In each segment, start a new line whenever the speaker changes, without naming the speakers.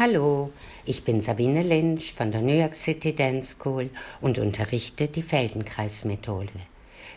Hallo, ich bin Sabine Lynch von der New York City Dance School und unterrichte die Feldenkreismethode.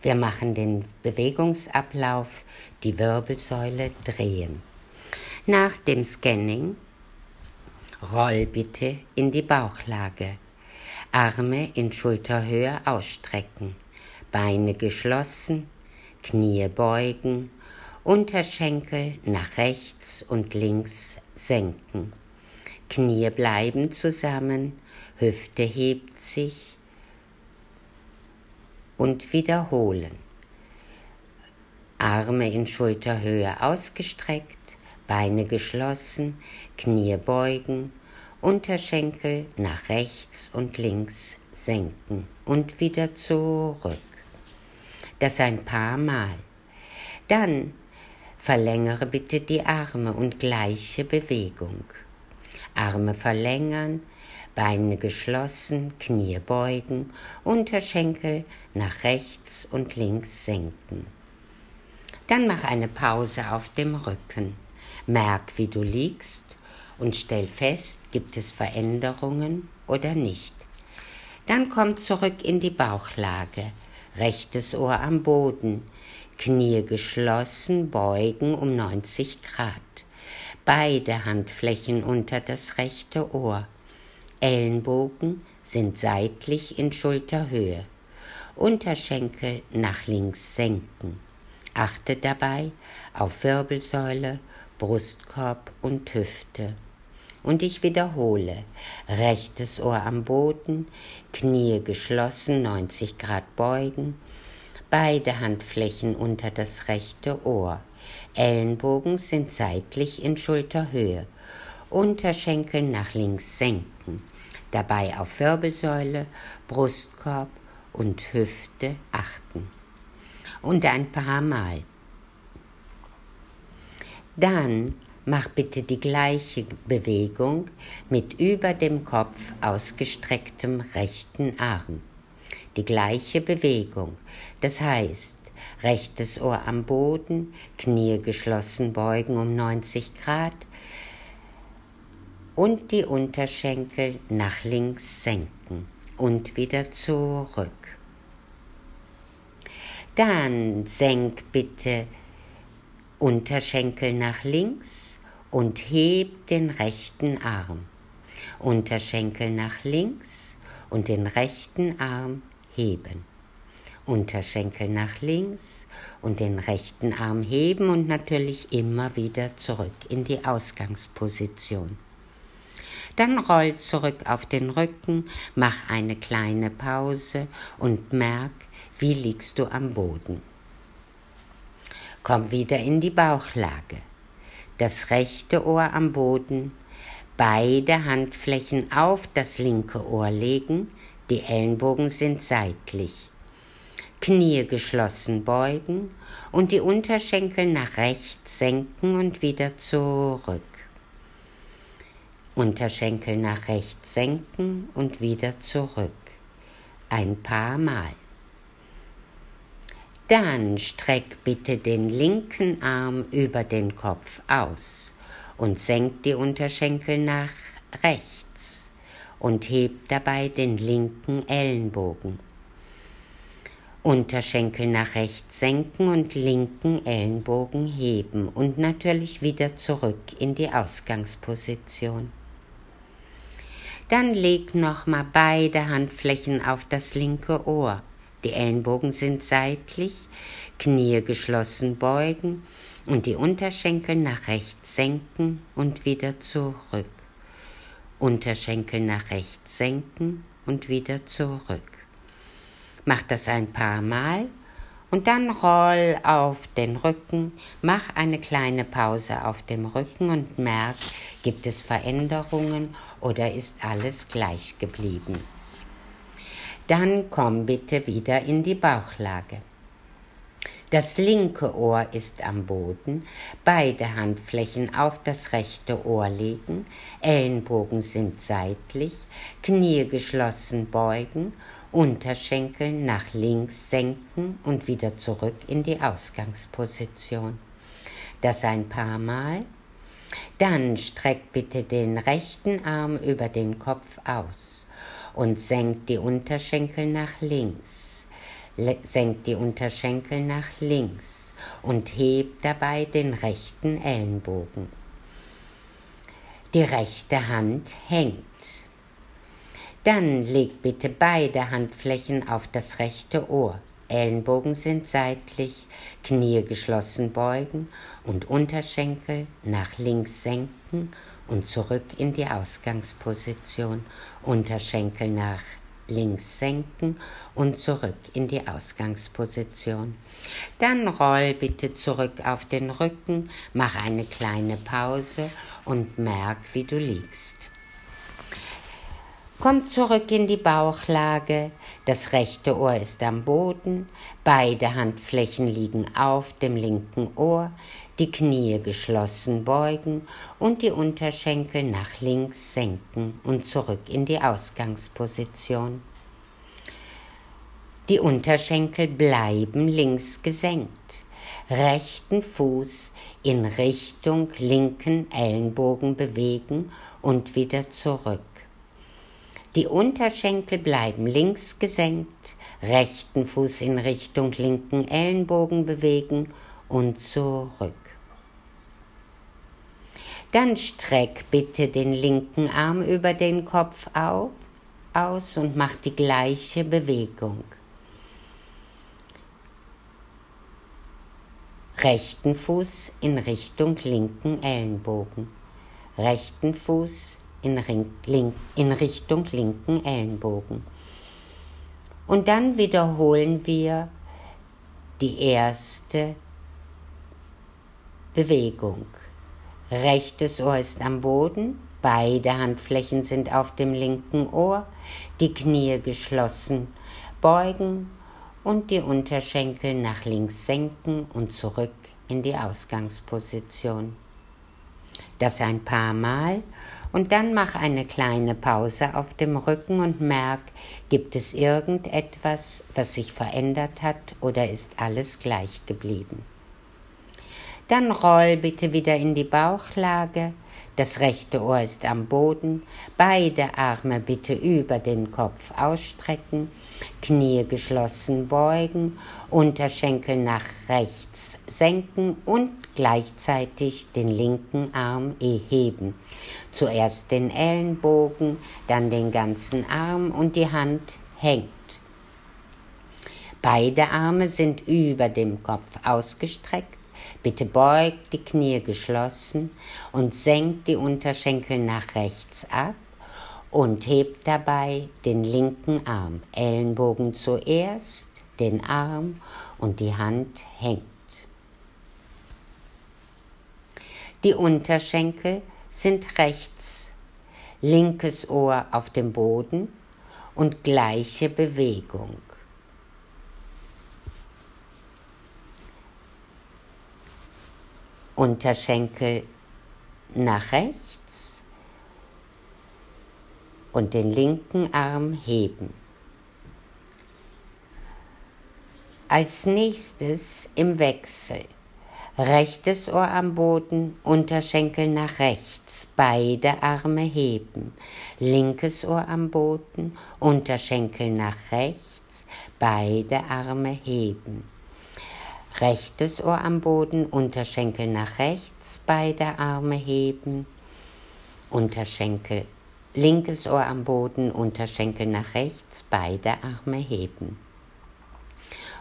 Wir machen den Bewegungsablauf, die Wirbelsäule drehen. Nach dem Scanning roll bitte in die Bauchlage. Arme in Schulterhöhe ausstrecken, Beine geschlossen, Knie beugen, Unterschenkel nach rechts und links senken. Knie bleiben zusammen, Hüfte hebt sich und wiederholen. Arme in Schulterhöhe ausgestreckt, Beine geschlossen, Knie beugen, Unterschenkel nach rechts und links senken und wieder zurück. Das ein paar Mal. Dann verlängere bitte die Arme und gleiche Bewegung. Arme verlängern, Beine geschlossen, Knie beugen, Unterschenkel nach rechts und links senken. Dann mach eine Pause auf dem Rücken. Merk, wie du liegst und stell fest, gibt es Veränderungen oder nicht. Dann komm zurück in die Bauchlage, rechtes Ohr am Boden, Knie geschlossen, beugen um 90 Grad beide Handflächen unter das rechte Ohr. Ellenbogen sind seitlich in Schulterhöhe. Unterschenkel nach links senken. Achte dabei auf Wirbelsäule, Brustkorb und Hüfte. Und ich wiederhole, rechtes Ohr am Boden, Knie geschlossen, 90 Grad beugen, beide Handflächen unter das rechte Ohr. Ellenbogen sind seitlich in Schulterhöhe, Unterschenkel nach links senken, dabei auf Wirbelsäule, Brustkorb und Hüfte achten. Und ein paar Mal. Dann mach bitte die gleiche Bewegung mit über dem Kopf ausgestrecktem rechten Arm. Die gleiche Bewegung. Das heißt, rechtes Ohr am Boden, Knie geschlossen beugen um 90 Grad und die Unterschenkel nach links senken und wieder zurück. Dann senk bitte Unterschenkel nach links und heb den rechten Arm. Unterschenkel nach links und den rechten Arm heben. Unterschenkel nach links und den rechten Arm heben und natürlich immer wieder zurück in die Ausgangsposition. Dann roll zurück auf den Rücken, mach eine kleine Pause und merk, wie liegst du am Boden. Komm wieder in die Bauchlage. Das rechte Ohr am Boden, beide Handflächen auf das linke Ohr legen, die Ellenbogen sind seitlich. Knie geschlossen beugen und die Unterschenkel nach rechts senken und wieder zurück. Unterschenkel nach rechts senken und wieder zurück. Ein paar Mal. Dann streck bitte den linken Arm über den Kopf aus und senk die Unterschenkel nach rechts und heb dabei den linken Ellenbogen. Unterschenkel nach rechts senken und linken Ellenbogen heben und natürlich wieder zurück in die Ausgangsposition. Dann leg nochmal beide Handflächen auf das linke Ohr. Die Ellenbogen sind seitlich, Knie geschlossen beugen und die Unterschenkel nach rechts senken und wieder zurück. Unterschenkel nach rechts senken und wieder zurück. Mach das ein paar Mal und dann roll auf den Rücken, mach eine kleine Pause auf dem Rücken und merk, gibt es Veränderungen oder ist alles gleich geblieben. Dann komm bitte wieder in die Bauchlage. Das linke Ohr ist am Boden, beide Handflächen auf das rechte Ohr legen, Ellenbogen sind seitlich, Knie geschlossen beugen, Unterschenkel nach links senken und wieder zurück in die Ausgangsposition. Das ein paar Mal. Dann streckt bitte den rechten Arm über den Kopf aus und senkt die Unterschenkel nach links. senkt die Unterschenkel nach links und hebt dabei den rechten Ellenbogen. Die rechte Hand hängt. Dann legt bitte beide Handflächen auf das rechte Ohr. Ellenbogen sind seitlich, Knie geschlossen beugen und Unterschenkel nach links senken und zurück in die Ausgangsposition. Unterschenkel nach links senken und zurück in die Ausgangsposition. Dann roll bitte zurück auf den Rücken, mach eine kleine Pause und merk, wie du liegst. Komm zurück in die Bauchlage, das rechte Ohr ist am Boden, beide Handflächen liegen auf dem linken Ohr, die Knie geschlossen beugen und die Unterschenkel nach links senken und zurück in die Ausgangsposition. Die Unterschenkel bleiben links gesenkt, rechten Fuß in Richtung linken Ellenbogen bewegen und wieder zurück. Die Unterschenkel bleiben links gesenkt, rechten Fuß in Richtung linken Ellenbogen bewegen und zurück. Dann streck bitte den linken Arm über den Kopf auf, aus und mach die gleiche Bewegung. Rechten Fuß in Richtung linken Ellenbogen. Rechten Fuß in, in Richtung linken Ellenbogen. Und dann wiederholen wir die erste Bewegung. Rechtes Ohr ist am Boden, beide Handflächen sind auf dem linken Ohr, die Knie geschlossen beugen und die Unterschenkel nach links senken und zurück in die Ausgangsposition. Das ein paar Mal und dann mach eine kleine Pause auf dem Rücken und merk, gibt es irgendetwas, was sich verändert hat oder ist alles gleich geblieben. Dann roll bitte wieder in die Bauchlage, das rechte Ohr ist am Boden, beide Arme bitte über den Kopf ausstrecken, Knie geschlossen beugen, Unterschenkel nach rechts senken und gleichzeitig den linken Arm heben. Zuerst den Ellenbogen, dann den ganzen Arm und die Hand hängt. Beide Arme sind über dem Kopf ausgestreckt Bitte beugt die Knie geschlossen und senkt die Unterschenkel nach rechts ab und hebt dabei den linken Arm. Ellenbogen zuerst, den Arm und die Hand hängt. Die Unterschenkel sind rechts, linkes Ohr auf dem Boden und gleiche Bewegung. Unterschenkel nach rechts und den linken Arm heben. Als nächstes im Wechsel. Rechtes Ohr am Boden, Unterschenkel nach rechts, beide Arme heben. Linkes Ohr am Boden, Unterschenkel nach rechts, beide Arme heben rechtes Ohr am Boden, Unterschenkel nach rechts, beide Arme heben, Unterschenkel, linkes Ohr am Boden, Unterschenkel nach rechts, beide Arme heben.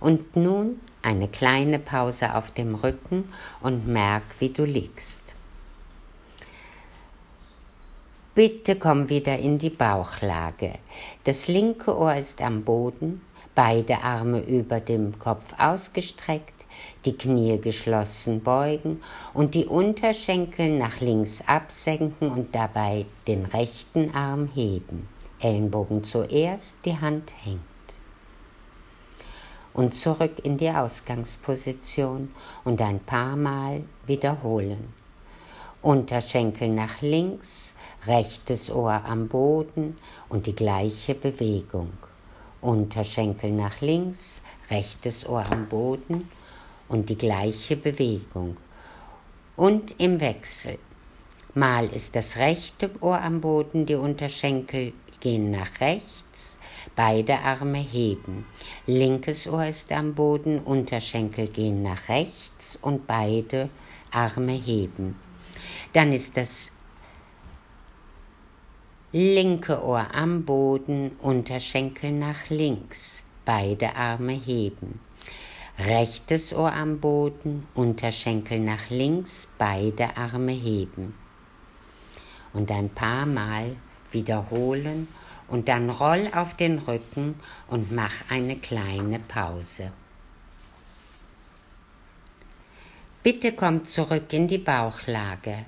Und nun eine kleine Pause auf dem Rücken und merk, wie du liegst. Bitte komm wieder in die Bauchlage. Das linke Ohr ist am Boden, beide Arme über dem Kopf ausgestreckt, die Knie geschlossen beugen und die Unterschenkel nach links absenken und dabei den rechten Arm heben. Ellenbogen zuerst, die Hand hängt. Und zurück in die Ausgangsposition und ein paar Mal wiederholen. Unterschenkel nach links, rechtes Ohr am Boden und die gleiche Bewegung. Unterschenkel nach links, rechtes Ohr am Boden und die gleiche Bewegung. Und im Wechsel. Mal ist das rechte Ohr am Boden, die Unterschenkel gehen nach rechts, beide Arme heben. Linkes Ohr ist am Boden, Unterschenkel gehen nach rechts und beide Arme heben. Dann ist das linke Ohr am Boden, Unterschenkel nach links, beide Arme heben. Rechtes Ohr am Boden, Unterschenkel nach links, beide Arme heben. Und ein paar Mal wiederholen und dann roll auf den Rücken und mach eine kleine Pause. Bitte komm zurück in die Bauchlage.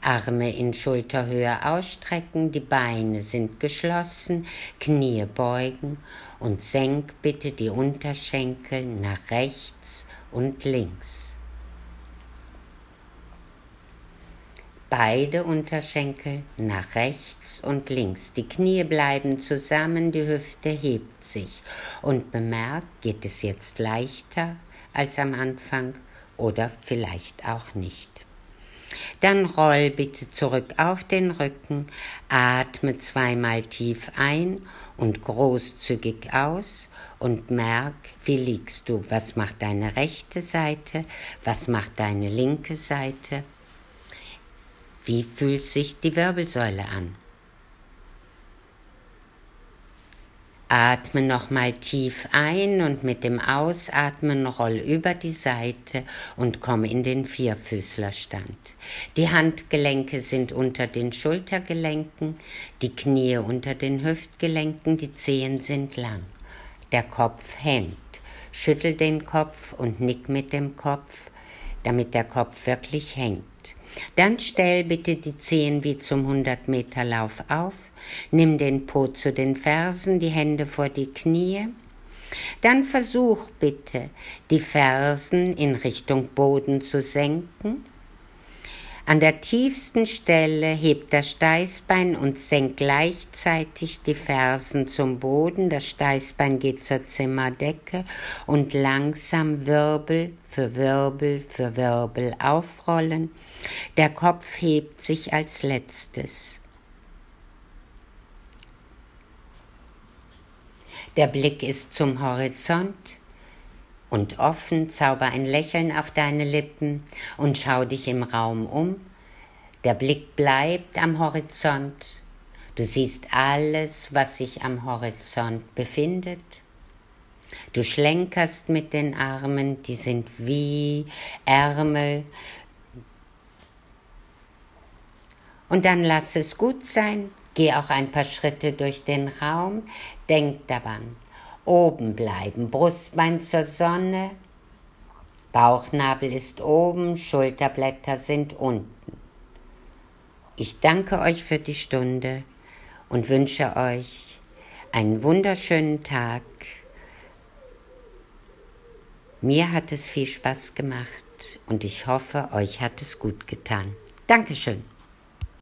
Arme in Schulterhöhe ausstrecken, die Beine sind geschlossen, Knie beugen und senk bitte die Unterschenkel nach rechts und links. Beide Unterschenkel nach rechts und links. Die Knie bleiben zusammen, die Hüfte hebt sich. Und bemerkt, geht es jetzt leichter als am Anfang oder vielleicht auch nicht. Dann roll bitte zurück auf den Rücken, atme zweimal tief ein und großzügig aus und merk, wie liegst du, was macht deine rechte Seite, was macht deine linke Seite, wie fühlt sich die Wirbelsäule an. Atme nochmal tief ein und mit dem Ausatmen roll über die Seite und komm in den Vierfüßlerstand. Die Handgelenke sind unter den Schultergelenken, die Knie unter den Hüftgelenken, die Zehen sind lang. Der Kopf hängt. Schüttel den Kopf und nick mit dem Kopf, damit der Kopf wirklich hängt. Dann stell bitte die Zehen wie zum 100 Meter Lauf auf Nimm den Po zu den Fersen, die Hände vor die Knie. Dann versuch bitte, die Fersen in Richtung Boden zu senken. An der tiefsten Stelle hebt das Steißbein und senkt gleichzeitig die Fersen zum Boden. Das Steißbein geht zur Zimmerdecke und langsam Wirbel für Wirbel für Wirbel aufrollen. Der Kopf hebt sich als letztes. Der Blick ist zum Horizont und offen zauber ein Lächeln auf deine Lippen und schau dich im Raum um. Der Blick bleibt am Horizont. Du siehst alles, was sich am Horizont befindet. Du schlenkerst mit den Armen, die sind wie Ärmel. Und dann lass es gut sein, Geh auch ein paar Schritte durch den Raum, denk daran, oben bleiben, Brustbein zur Sonne, Bauchnabel ist oben, Schulterblätter sind unten. Ich danke euch für die Stunde und wünsche euch einen wunderschönen Tag. Mir hat es viel Spaß gemacht und ich hoffe, euch hat es gut getan. Dankeschön.